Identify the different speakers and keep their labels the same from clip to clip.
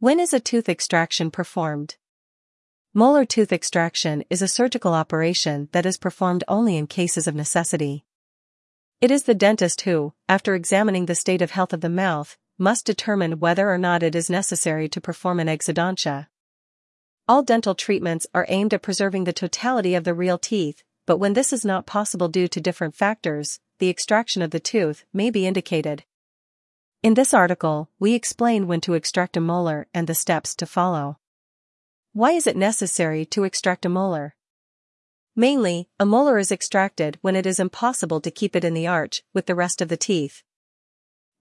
Speaker 1: When is a tooth extraction performed? Molar tooth extraction is a surgical operation that is performed only in cases of necessity. It is the dentist who, after examining the state of health of the mouth, must determine whether or not it is necessary to perform an exodontia. All dental treatments are aimed at preserving the totality of the real teeth, but when this is not possible due to different factors, the extraction of the tooth may be indicated. In this article, we explain when to extract a molar and the steps to follow. Why is it necessary to extract a molar? Mainly, a molar is extracted when it is impossible to keep it in the arch with the rest of the teeth.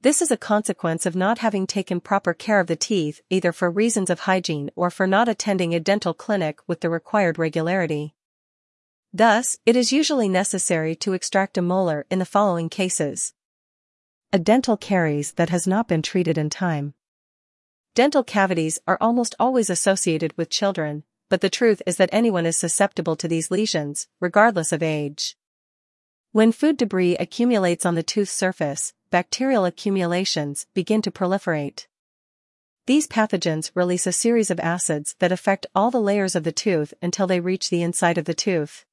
Speaker 1: This is a consequence of not having taken proper care of the teeth either for reasons of hygiene or for not attending a dental clinic with the required regularity. Thus, it is usually necessary to extract a molar in the following cases. A dental caries that has not been treated in time. Dental cavities are almost always associated with children, but the truth is that anyone is susceptible to these lesions, regardless of age. When food debris accumulates on the tooth surface, bacterial accumulations begin to proliferate. These pathogens release a series of acids that affect all the layers of the tooth until they reach the inside of the tooth.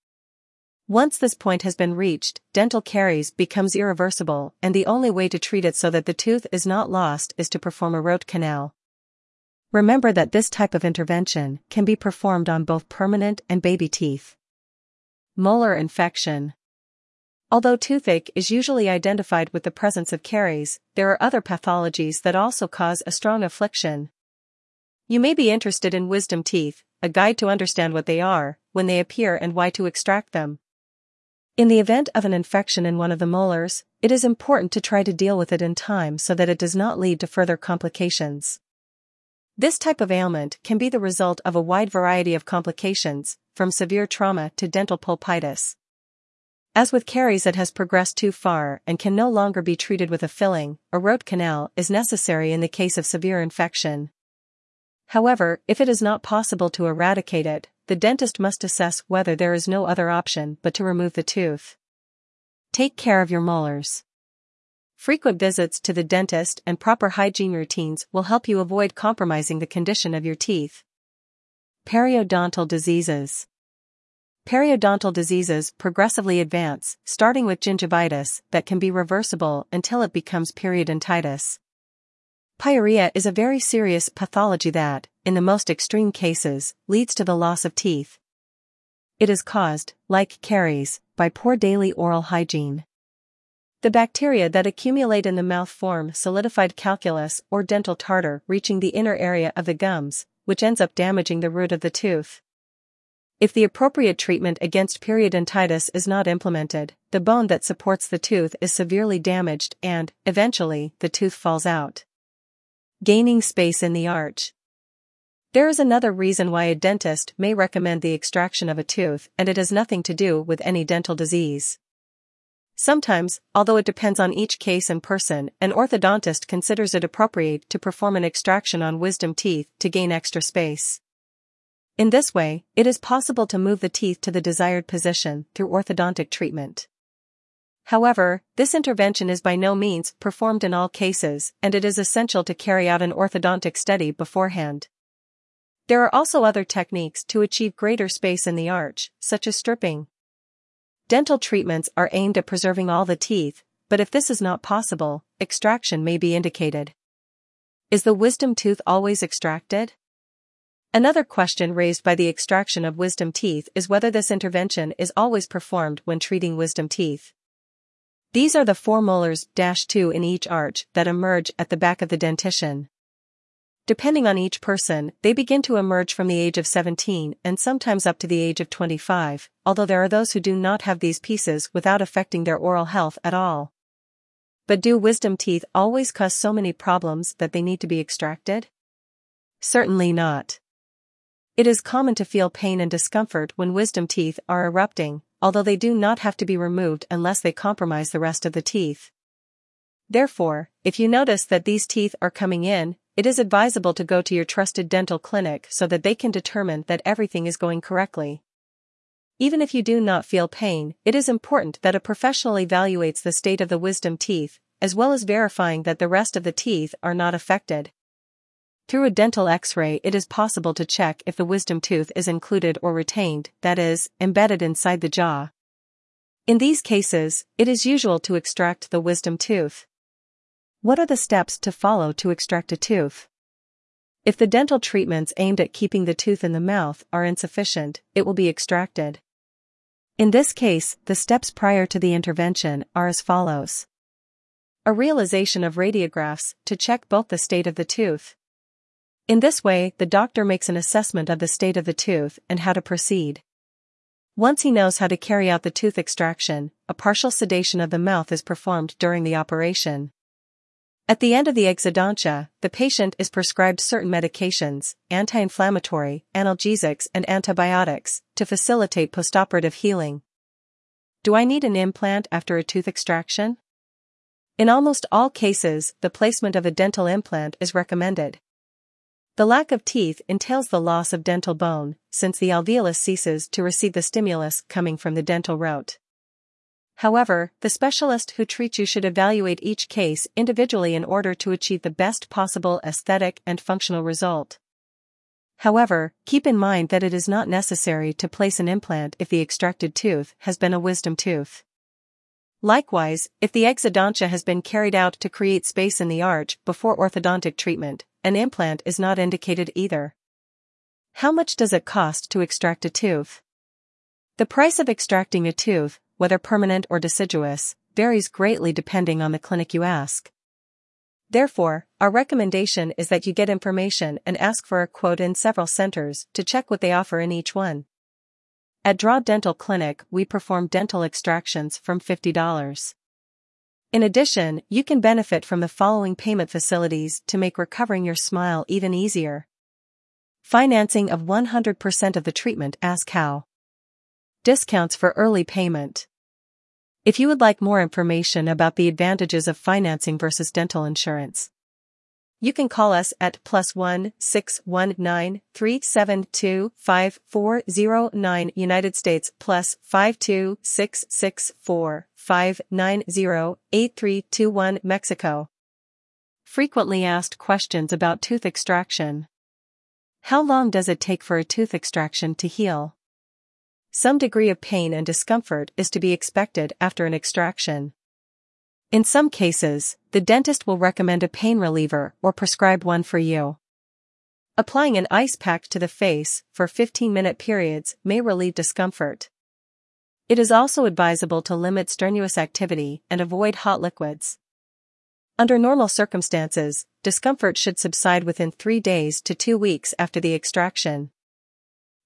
Speaker 1: Once this point has been reached, dental caries becomes irreversible and the only way to treat it so that the tooth is not lost is to perform a root canal. Remember that this type of intervention can be performed on both permanent and baby teeth. Molar infection Although toothache is usually identified with the presence of caries, there are other pathologies that also cause a strong affliction. You may be interested in wisdom teeth, a guide to understand what they are, when they appear and why to extract them. In the event of an infection in one of the molars, it is important to try to deal with it in time so that it does not lead to further complications. This type of ailment can be the result of a wide variety of complications, from severe trauma to dental pulpitis. As with caries that has progressed too far and can no longer be treated with a filling, a root canal is necessary in the case of severe infection. However, if it is not possible to eradicate it, the dentist must assess whether there is no other option but to remove the tooth. Take care of your molars. Frequent visits to the dentist and proper hygiene routines will help you avoid compromising the condition of your teeth. Periodontal diseases. Periodontal diseases progressively advance, starting with gingivitis that can be reversible until it becomes periodontitis. Pyorrhea is a very serious pathology that, in the most extreme cases, leads to the loss of teeth. It is caused, like caries, by poor daily oral hygiene. The bacteria that accumulate in the mouth form solidified calculus or dental tartar reaching the inner area of the gums, which ends up damaging the root of the tooth. If the appropriate treatment against periodontitis is not implemented, the bone that supports the tooth is severely damaged and, eventually, the tooth falls out. Gaining space in the arch. There is another reason why a dentist may recommend the extraction of a tooth and it has nothing to do with any dental disease. Sometimes, although it depends on each case and person, an orthodontist considers it appropriate to perform an extraction on wisdom teeth to gain extra space. In this way, it is possible to move the teeth to the desired position through orthodontic treatment. However, this intervention is by no means performed in all cases and it is essential to carry out an orthodontic study beforehand. There are also other techniques to achieve greater space in the arch, such as stripping. Dental treatments are aimed at preserving all the teeth, but if this is not possible, extraction may be indicated. Is the wisdom tooth always extracted? Another question raised by the extraction of wisdom teeth is whether this intervention is always performed when treating wisdom teeth. These are the four molars dash 2 in each arch that emerge at the back of the dentition. Depending on each person, they begin to emerge from the age of 17 and sometimes up to the age of 25, although there are those who do not have these pieces without affecting their oral health at all. But do wisdom teeth always cause so many problems that they need to be extracted? Certainly not. It is common to feel pain and discomfort when wisdom teeth are erupting, although they do not have to be removed unless they compromise the rest of the teeth. Therefore, if you notice that these teeth are coming in, it is advisable to go to your trusted dental clinic so that they can determine that everything is going correctly. Even if you do not feel pain, it is important that a professional evaluates the state of the wisdom teeth, as well as verifying that the rest of the teeth are not affected. Through a dental x-ray it is possible to check if the wisdom tooth is included or retained, that is, embedded inside the jaw. In these cases, it is usual to extract the wisdom tooth. What are the steps to follow to extract a tooth? If the dental treatments aimed at keeping the tooth in the mouth are insufficient, it will be extracted. In this case, the steps prior to the intervention are as follows. A realization of radiographs to check both the state of the tooth. In this way, the doctor makes an assessment of the state of the tooth and how to proceed. Once he knows how to carry out the tooth extraction, a partial sedation of the mouth is performed during the operation. At the end of the exodontia, the patient is prescribed certain medications, anti-inflammatory, analgesics and antibiotics, to facilitate postoperative healing. Do I need an implant after a tooth extraction? In almost all cases, the placement of a dental implant is recommended. The lack of teeth entails the loss of dental bone, since the alveolus ceases to receive the stimulus coming from the dental root. However, the specialist who treats you should evaluate each case individually in order to achieve the best possible aesthetic and functional result. However, keep in mind that it is not necessary to place an implant if the extracted tooth has been a wisdom tooth. Likewise, if the exodontia has been carried out to create space in the arch before orthodontic treatment, an implant is not indicated either. How much does it cost to extract a tooth? The price of extracting a tooth, whether permanent or deciduous, varies greatly depending on the clinic you ask. Therefore, our recommendation is that you get information and ask for a quote in several centers to check what they offer in each one. At Draw Dental Clinic, we perform dental extractions from $50. In addition, you can benefit from the following payment facilities to make recovering your smile even easier. Financing of 100% of the treatment Ask how. Discounts for early payment. If you would like more information about the advantages of financing versus dental insurance, you can call us at plus one six one nine three seven two five four zero nine United States plus five two six six four five nine zero eight three two one Mexico. Frequently asked questions about tooth extraction. How long does it take for a tooth extraction to heal? some degree of pain and discomfort is to be expected after an extraction. In some cases, the dentist will recommend a pain reliever or prescribe one for you. Applying an ice pack to the face for 15 minute periods may relieve discomfort. It is also advisable to limit strenuous activity and avoid hot liquids. Under normal circumstances, discomfort should subside within three days to two weeks after the extraction.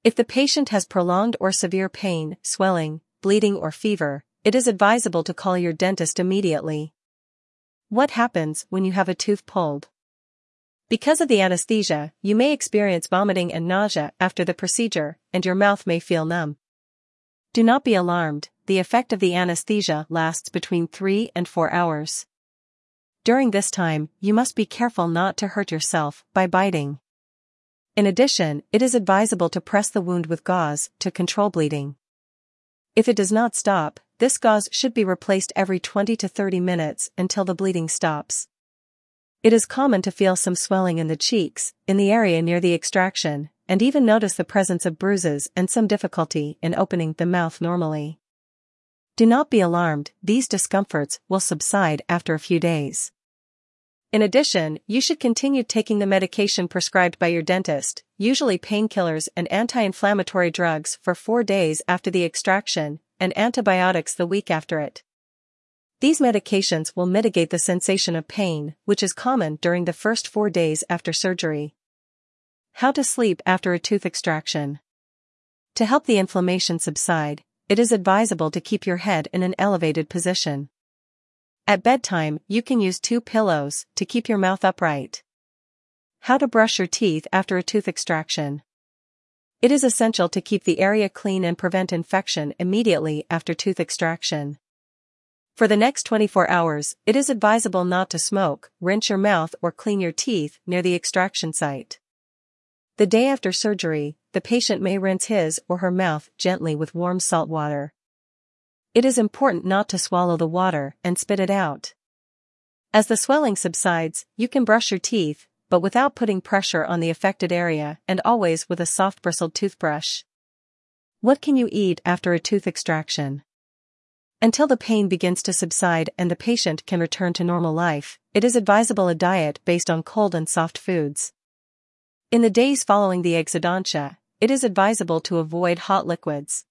Speaker 1: If the patient has prolonged or severe pain, swelling, bleeding or fever, it is advisable to call your dentist immediately. What happens when you have a tooth pulled? Because of the anesthesia, you may experience vomiting and nausea after the procedure, and your mouth may feel numb. Do not be alarmed, the effect of the anesthesia lasts between 3 and 4 hours. During this time, you must be careful not to hurt yourself by biting. In addition, it is advisable to press the wound with gauze to control bleeding. If it does not stop, this gauze should be replaced every 20 to 30 minutes until the bleeding stops. It is common to feel some swelling in the cheeks, in the area near the extraction, and even notice the presence of bruises and some difficulty in opening the mouth normally. Do not be alarmed, these discomforts will subside after a few days. In addition, you should continue taking the medication prescribed by your dentist, usually painkillers and anti-inflammatory drugs for four days after the extraction, and antibiotics the week after it. These medications will mitigate the sensation of pain, which is common during the first four days after surgery. How to sleep after a tooth extraction. To help the inflammation subside, it is advisable to keep your head in an elevated position. At bedtime, you can use two pillows to keep your mouth upright. How to brush your teeth after a tooth extraction. It is essential to keep the area clean and prevent infection immediately after tooth extraction. For the next 24 hours, it is advisable not to smoke, rinse your mouth or clean your teeth near the extraction site. The day after surgery, the patient may rinse his or her mouth gently with warm salt water. It is important not to swallow the water and spit it out. As the swelling subsides, you can brush your teeth, but without putting pressure on the affected area and always with a soft bristled toothbrush. What can you eat after a tooth extraction? Until the pain begins to subside and the patient can return to normal life, it is advisable a diet based on cold and soft foods. In the days following the exodontia, it is advisable to avoid hot liquids.